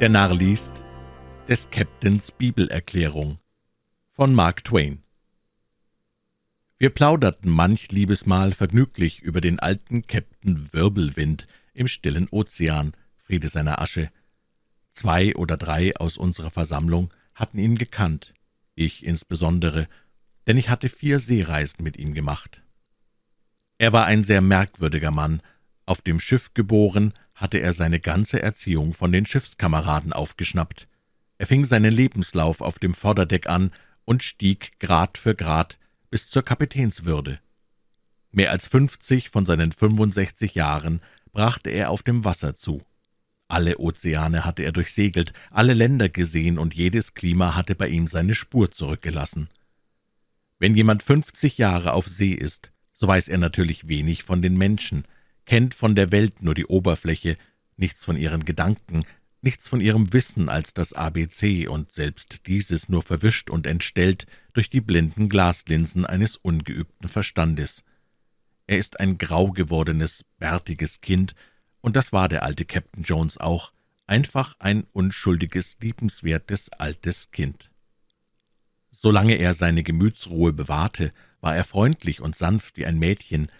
Der Narr liest des Captains Bibelerklärung von Mark Twain. Wir plauderten manch Liebesmal vergnüglich über den alten Captain Wirbelwind im stillen Ozean, Friede seiner Asche. Zwei oder drei aus unserer Versammlung hatten ihn gekannt, ich insbesondere, denn ich hatte vier Seereisen mit ihm gemacht. Er war ein sehr merkwürdiger Mann, auf dem Schiff geboren, hatte er seine ganze Erziehung von den Schiffskameraden aufgeschnappt. Er fing seinen Lebenslauf auf dem Vorderdeck an und stieg Grad für Grad bis zur Kapitänswürde. Mehr als fünfzig von seinen 65 Jahren brachte er auf dem Wasser zu. Alle Ozeane hatte er durchsegelt, alle Länder gesehen, und jedes Klima hatte bei ihm seine Spur zurückgelassen. Wenn jemand fünfzig Jahre auf See ist, so weiß er natürlich wenig von den Menschen, kennt von der Welt nur die Oberfläche, nichts von ihren Gedanken, nichts von ihrem Wissen als das ABC und selbst dieses nur verwischt und entstellt durch die blinden Glaslinsen eines ungeübten Verstandes. Er ist ein grau gewordenes, bärtiges Kind, und das war der alte Captain Jones auch, einfach ein unschuldiges, liebenswertes altes Kind. Solange er seine Gemütsruhe bewahrte, war er freundlich und sanft wie ein Mädchen,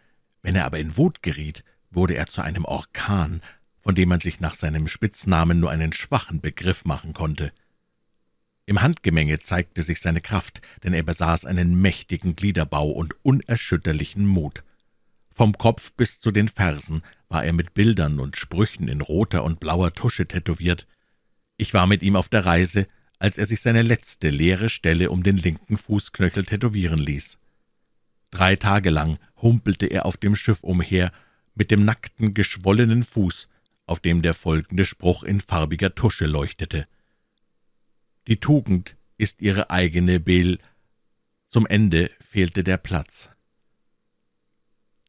wenn er aber in Wut geriet, wurde er zu einem Orkan, von dem man sich nach seinem Spitznamen nur einen schwachen Begriff machen konnte. Im Handgemenge zeigte sich seine Kraft, denn er besaß einen mächtigen Gliederbau und unerschütterlichen Mut. Vom Kopf bis zu den Fersen war er mit Bildern und Sprüchen in roter und blauer Tusche tätowiert. Ich war mit ihm auf der Reise, als er sich seine letzte leere Stelle um den linken Fußknöchel tätowieren ließ. Drei Tage lang humpelte er auf dem Schiff umher mit dem nackten, geschwollenen Fuß, auf dem der folgende Spruch in farbiger Tusche leuchtete. Die Tugend ist ihre eigene Bel. Zum Ende fehlte der Platz.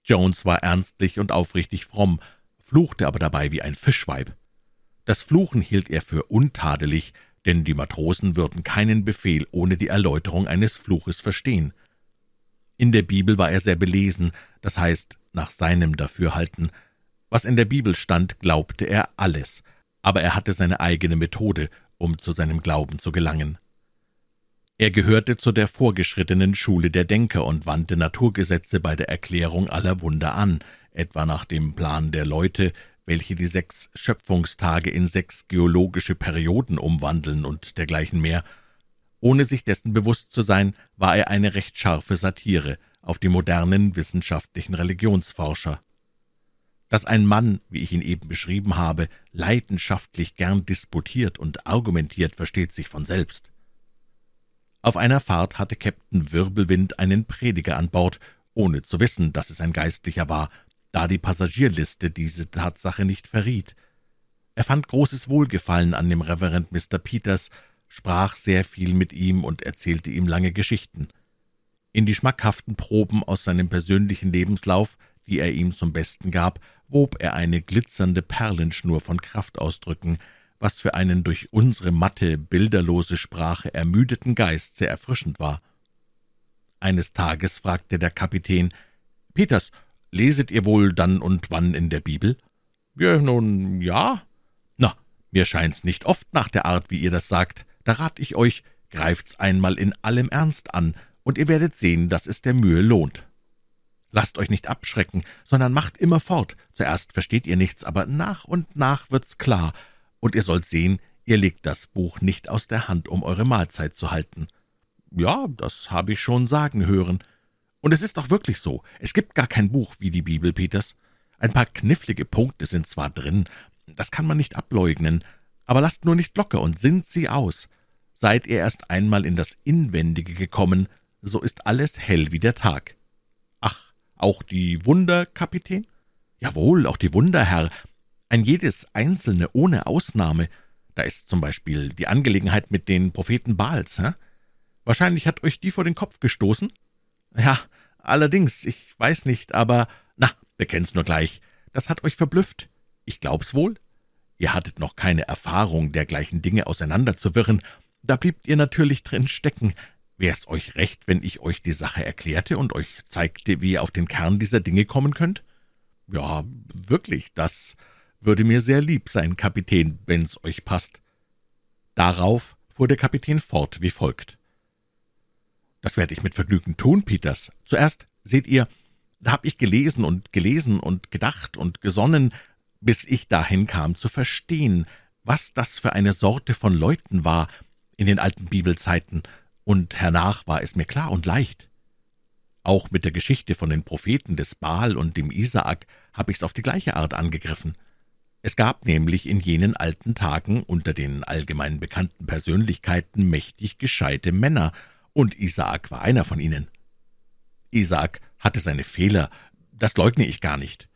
Jones war ernstlich und aufrichtig fromm, fluchte aber dabei wie ein Fischweib. Das Fluchen hielt er für untadelig, denn die Matrosen würden keinen Befehl ohne die Erläuterung eines Fluches verstehen. In der Bibel war er sehr belesen, das heißt, nach seinem Dafürhalten. Was in der Bibel stand, glaubte er alles, aber er hatte seine eigene Methode, um zu seinem Glauben zu gelangen. Er gehörte zu der vorgeschrittenen Schule der Denker und wandte Naturgesetze bei der Erklärung aller Wunder an, etwa nach dem Plan der Leute, welche die sechs Schöpfungstage in sechs geologische Perioden umwandeln und dergleichen mehr. Ohne sich dessen bewusst zu sein, war er eine recht scharfe Satire, auf die modernen wissenschaftlichen Religionsforscher. Dass ein Mann, wie ich ihn eben beschrieben habe, leidenschaftlich gern disputiert und argumentiert, versteht sich von selbst. Auf einer Fahrt hatte Käpt'n Wirbelwind einen Prediger an Bord, ohne zu wissen, dass es ein Geistlicher war, da die Passagierliste diese Tatsache nicht verriet. Er fand großes Wohlgefallen an dem Reverend Mr. Peters, sprach sehr viel mit ihm und erzählte ihm lange Geschichten. In die schmackhaften Proben aus seinem persönlichen Lebenslauf, die er ihm zum Besten gab, wob er eine glitzernde Perlenschnur von Kraftausdrücken, was für einen durch unsere matte, bilderlose Sprache ermüdeten Geist sehr erfrischend war. Eines Tages fragte der Kapitän, »Peters, leset ihr wohl dann und wann in der Bibel?« »Ja, nun, ja.« »Na, mir scheint's nicht oft nach der Art, wie ihr das sagt. Da rat ich euch, greift's einmal in allem Ernst an, und ihr werdet sehen, dass es der Mühe lohnt. Lasst euch nicht abschrecken, sondern macht immer fort. Zuerst versteht ihr nichts, aber nach und nach wird's klar, und ihr sollt sehen, ihr legt das Buch nicht aus der Hand, um eure Mahlzeit zu halten. Ja, das habe ich schon sagen hören. Und es ist doch wirklich so, es gibt gar kein Buch wie die Bibel, Peters. Ein paar knifflige Punkte sind zwar drin, das kann man nicht ableugnen, aber lasst nur nicht locker und sinnt sie aus. Seid ihr erst einmal in das Inwendige gekommen, so ist alles hell wie der Tag. Ach, auch die Wunder, Kapitän? Jawohl, auch die Wunder, Herr. Ein jedes einzelne ohne Ausnahme. Da ist zum Beispiel die Angelegenheit mit den Propheten Baals, hä? Wahrscheinlich hat euch die vor den Kopf gestoßen? Ja, allerdings, ich weiß nicht, aber, na, bekenn's nur gleich. Das hat euch verblüfft. Ich glaub's wohl. Ihr hattet noch keine Erfahrung, dergleichen Dinge auseinanderzuwirren. Da bliebt ihr natürlich drin stecken. Wär's euch recht, wenn ich euch die Sache erklärte und euch zeigte, wie ihr auf den Kern dieser Dinge kommen könnt? Ja, wirklich, das würde mir sehr lieb sein, Kapitän, wenn's euch passt. Darauf fuhr der Kapitän fort wie folgt. »Das werde ich mit Vergnügen tun, Peters. Zuerst, seht ihr, da hab ich gelesen und gelesen und gedacht und gesonnen, bis ich dahin kam zu verstehen, was das für eine Sorte von Leuten war in den alten Bibelzeiten, und hernach war es mir klar und leicht. Auch mit der Geschichte von den Propheten des Baal und dem Isaak habe ich's auf die gleiche Art angegriffen. Es gab nämlich in jenen alten Tagen unter den allgemein bekannten Persönlichkeiten mächtig gescheite Männer, und Isaak war einer von ihnen. Isaak hatte seine Fehler, das leugne ich gar nicht.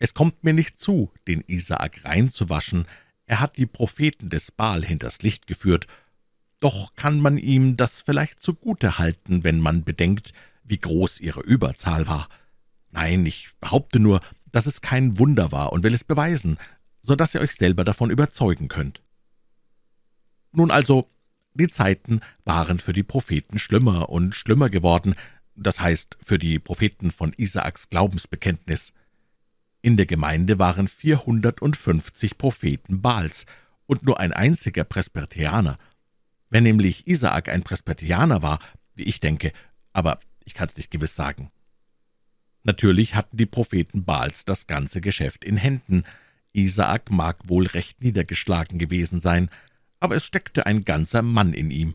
Es kommt mir nicht zu, den Isaak reinzuwaschen, er hat die Propheten des Baal hinters Licht geführt, doch kann man ihm das vielleicht zugute halten, wenn man bedenkt, wie groß ihre Überzahl war. Nein, ich behaupte nur, dass es kein Wunder war und will es beweisen, so dass ihr euch selber davon überzeugen könnt. Nun also, die Zeiten waren für die Propheten schlimmer und schlimmer geworden, das heißt für die Propheten von Isaaks Glaubensbekenntnis. In der Gemeinde waren 450 Propheten Baals und nur ein einziger Presbyterianer. Wenn nämlich Isaak ein Presbyterianer war, wie ich denke, aber ich kann's nicht gewiss sagen. Natürlich hatten die Propheten Baals das ganze Geschäft in Händen, Isaak mag wohl recht niedergeschlagen gewesen sein, aber es steckte ein ganzer Mann in ihm.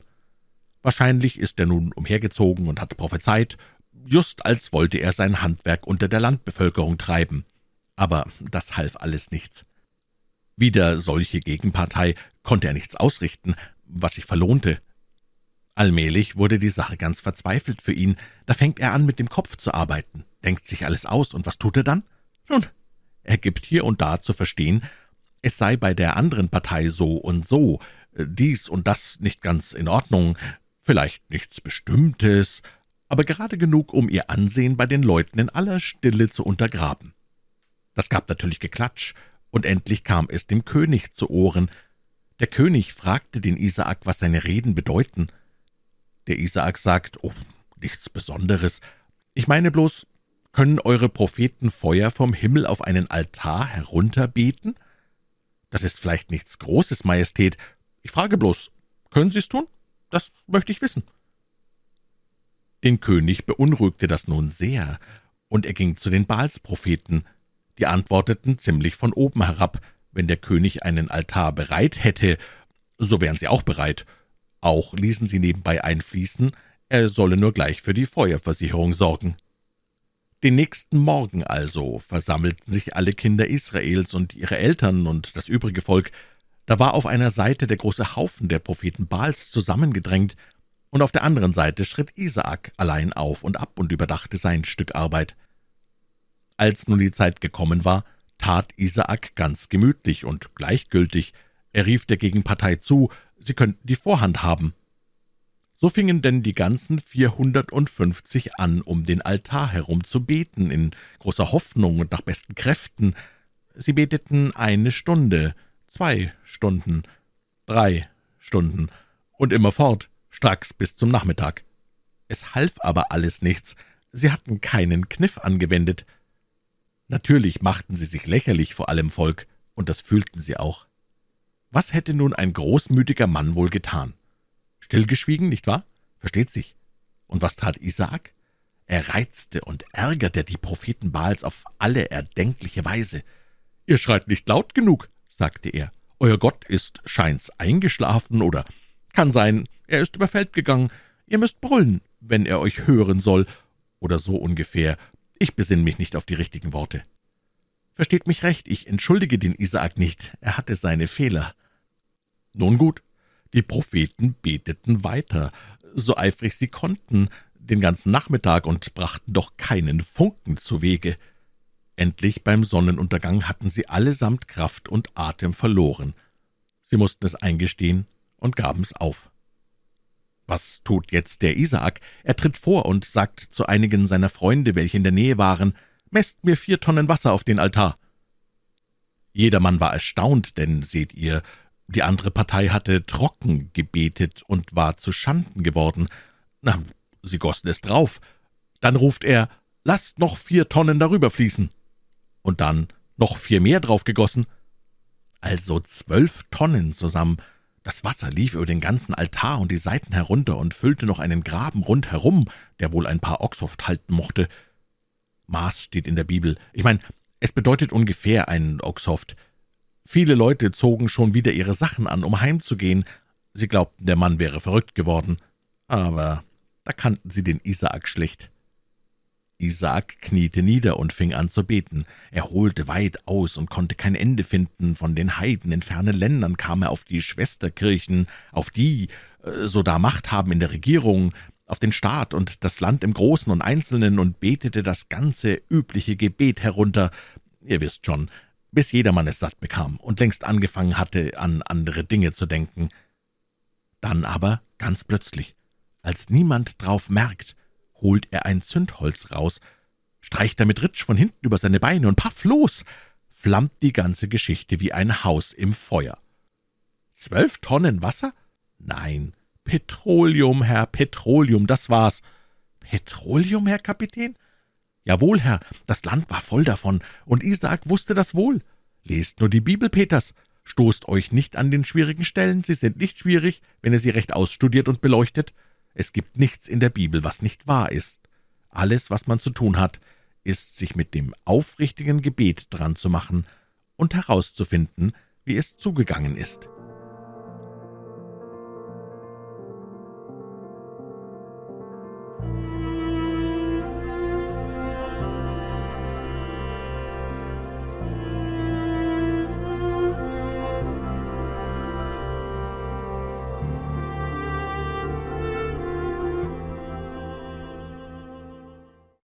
Wahrscheinlich ist er nun umhergezogen und hat prophezeit, just als wollte er sein Handwerk unter der Landbevölkerung treiben. Aber das half alles nichts. Wieder solche Gegenpartei konnte er nichts ausrichten, was sich verlohnte. Allmählich wurde die Sache ganz verzweifelt für ihn. Da fängt er an, mit dem Kopf zu arbeiten, denkt sich alles aus, und was tut er dann? Nun, er gibt hier und da zu verstehen, es sei bei der anderen Partei so und so, dies und das nicht ganz in Ordnung, vielleicht nichts Bestimmtes, aber gerade genug, um ihr Ansehen bei den Leuten in aller Stille zu untergraben. Das gab natürlich Geklatsch, und endlich kam es dem König zu Ohren. Der König fragte den Isaak, was seine Reden bedeuten. Der Isaak sagt, oh, nichts Besonderes. Ich meine bloß, können eure Propheten Feuer vom Himmel auf einen Altar herunterbeten? Das ist vielleicht nichts Großes, Majestät. Ich frage bloß, können Sie's tun? Das möchte ich wissen. Den König beunruhigte das nun sehr, und er ging zu den Baalspropheten. Die antworteten ziemlich von oben herab, wenn der König einen Altar bereit hätte, so wären sie auch bereit. Auch ließen sie nebenbei einfließen, er solle nur gleich für die Feuerversicherung sorgen. Den nächsten Morgen also versammelten sich alle Kinder Israels und ihre Eltern und das übrige Volk. Da war auf einer Seite der große Haufen der Propheten Baals zusammengedrängt, und auf der anderen Seite schritt Isaak allein auf und ab und überdachte sein Stück Arbeit. Als nun die Zeit gekommen war, tat Isaak ganz gemütlich und gleichgültig. Er rief der Gegenpartei zu, sie könnten die Vorhand haben. So fingen denn die ganzen vierhundertundfünfzig an, um den Altar herum zu beten, in großer Hoffnung und nach besten Kräften. Sie beteten eine Stunde, zwei Stunden, drei Stunden und immerfort, stracks bis zum Nachmittag. Es half aber alles nichts, sie hatten keinen Kniff angewendet. Natürlich machten sie sich lächerlich vor allem Volk, und das fühlten sie auch. Was hätte nun ein großmütiger Mann wohl getan? Stillgeschwiegen, nicht wahr? Versteht sich. Und was tat Isaak? Er reizte und ärgerte die Propheten Baals auf alle erdenkliche Weise. »Ihr schreit nicht laut genug«, sagte er. »Euer Gott ist scheint's eingeschlafen oder kann sein, er ist über Feld gegangen. Ihr müsst brüllen, wenn er euch hören soll, oder so ungefähr. Ich besinne mich nicht auf die richtigen Worte.« Versteht mich recht, ich entschuldige den Isaak nicht, er hatte seine Fehler. Nun gut, die Propheten beteten weiter, so eifrig sie konnten, den ganzen Nachmittag und brachten doch keinen Funken zu Wege. Endlich beim Sonnenuntergang hatten sie allesamt Kraft und Atem verloren. Sie mussten es eingestehen und gaben's auf. Was tut jetzt der Isaak? Er tritt vor und sagt zu einigen seiner Freunde, welche in der Nähe waren, »Messt mir vier Tonnen Wasser auf den Altar.« Jedermann war erstaunt, denn, seht ihr, die andere Partei hatte trocken gebetet und war zu Schanden geworden. Na, sie gossen es drauf. Dann ruft er, lasst noch vier Tonnen darüber fließen. Und dann noch vier mehr draufgegossen. Also zwölf Tonnen zusammen. Das Wasser lief über den ganzen Altar und die Seiten herunter und füllte noch einen Graben rundherum, der wohl ein paar Oxhoft halten mochte. Maß steht in der Bibel. Ich meine, es bedeutet ungefähr einen Oxhoft. Viele Leute zogen schon wieder ihre Sachen an, um heimzugehen. Sie glaubten, der Mann wäre verrückt geworden. Aber da kannten sie den Isaak schlecht. Isaak kniete nieder und fing an zu beten. Er holte weit aus und konnte kein Ende finden. Von den Heiden in fernen Ländern kam er auf die Schwesterkirchen, auf die, äh, so da Macht haben in der Regierung, auf den Staat und das Land im Großen und Einzelnen und betete das ganze übliche Gebet herunter. Ihr wisst schon, bis jedermann es satt bekam und längst angefangen hatte, an andere Dinge zu denken. Dann aber, ganz plötzlich, als niemand drauf merkt, holt er ein Zündholz raus, streicht damit Ritsch von hinten über seine Beine und paff los, flammt die ganze Geschichte wie ein Haus im Feuer. Zwölf Tonnen Wasser? Nein, Petroleum, Herr, Petroleum, das war's. Petroleum, Herr Kapitän? Jawohl, Herr, das Land war voll davon, und Isaak wusste das wohl. Lest nur die Bibel, Peters. Stoßt euch nicht an den schwierigen Stellen, sie sind nicht schwierig, wenn ihr sie recht ausstudiert und beleuchtet. Es gibt nichts in der Bibel, was nicht wahr ist. Alles, was man zu tun hat, ist, sich mit dem aufrichtigen Gebet dran zu machen und herauszufinden, wie es zugegangen ist.